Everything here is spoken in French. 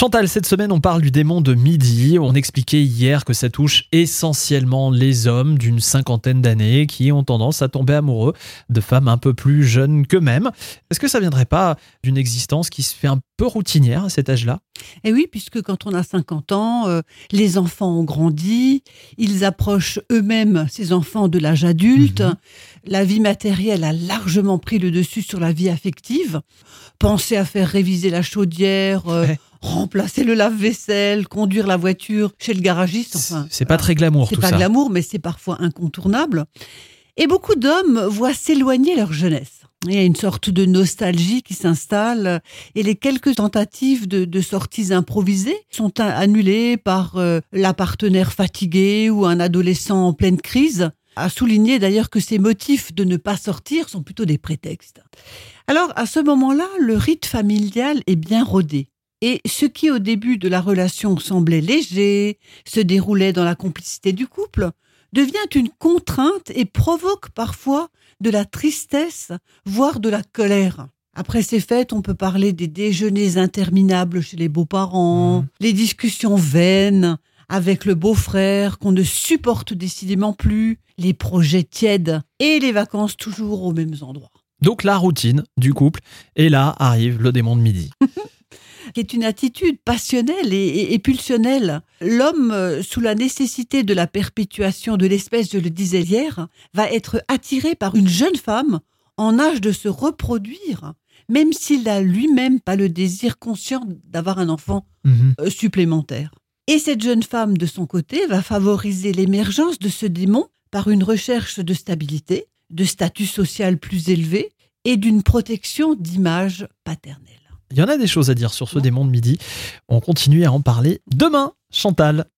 Chantal, cette semaine, on parle du démon de midi. On expliquait hier que ça touche essentiellement les hommes d'une cinquantaine d'années qui ont tendance à tomber amoureux de femmes un peu plus jeunes qu'eux-mêmes. Est-ce que ça viendrait pas d'une existence qui se fait un peu routinière à cet âge-là? Eh oui, puisque quand on a 50 ans, euh, les enfants ont grandi, ils approchent eux-mêmes, ces enfants, de l'âge adulte. Mhm. La vie matérielle a largement pris le dessus sur la vie affective. Pensez à faire réviser la chaudière. euh, Ouais. remplacer le lave-vaisselle, conduire la voiture chez le garagiste. Enfin, C'est pas très glamour c'est tout pas ça. glamour, mais c'est parfois incontournable. Et beaucoup d'hommes voient s'éloigner leur jeunesse. Il y a une sorte de nostalgie qui s'installe et les quelques tentatives de, sorties improvisées sont annulées par euh, la partenaire fatiguée ou un adolescent en pleine crise. À souligner d'ailleurs que ces motifs de ne pas sortir sont plutôt des prétextes. Alors à ce moment-là, le rite familial est bien rodé. Et ce qui au début de la relation semblait léger, se déroulait dans la complicité du couple, devient une contrainte et provoque parfois de la tristesse, voire de la colère. Après ces fêtes, on peut parler des déjeuners interminables chez les beaux-parents, Mhm. les discussions vaines avec le beau-frère qu'on ne supporte décidément plus, les projets tièdes et les vacances toujours aux mêmes endroits. Donc la routine du couple. Et là arrive le démon de midi. qui est une attitude passionnelle et, et- et pulsionnelle. L'homme, euh, sous la nécessité de la perpétuation de l'espèce, je le disais hier, va être attiré par une jeune femme en âge de se reproduire, même s'il n'a lui-même pas le désir conscient d'avoir un enfant Mhm. euh, supplémentaire. Et cette jeune femme, de son côté, va favoriser l'émergence de ce démon par une recherche de stabilité, de statut social plus élevé et d'une protection d'image paternelle. Il y en a des choses à dire sur ce démon de midi. On continue à en parler demain, Chantal.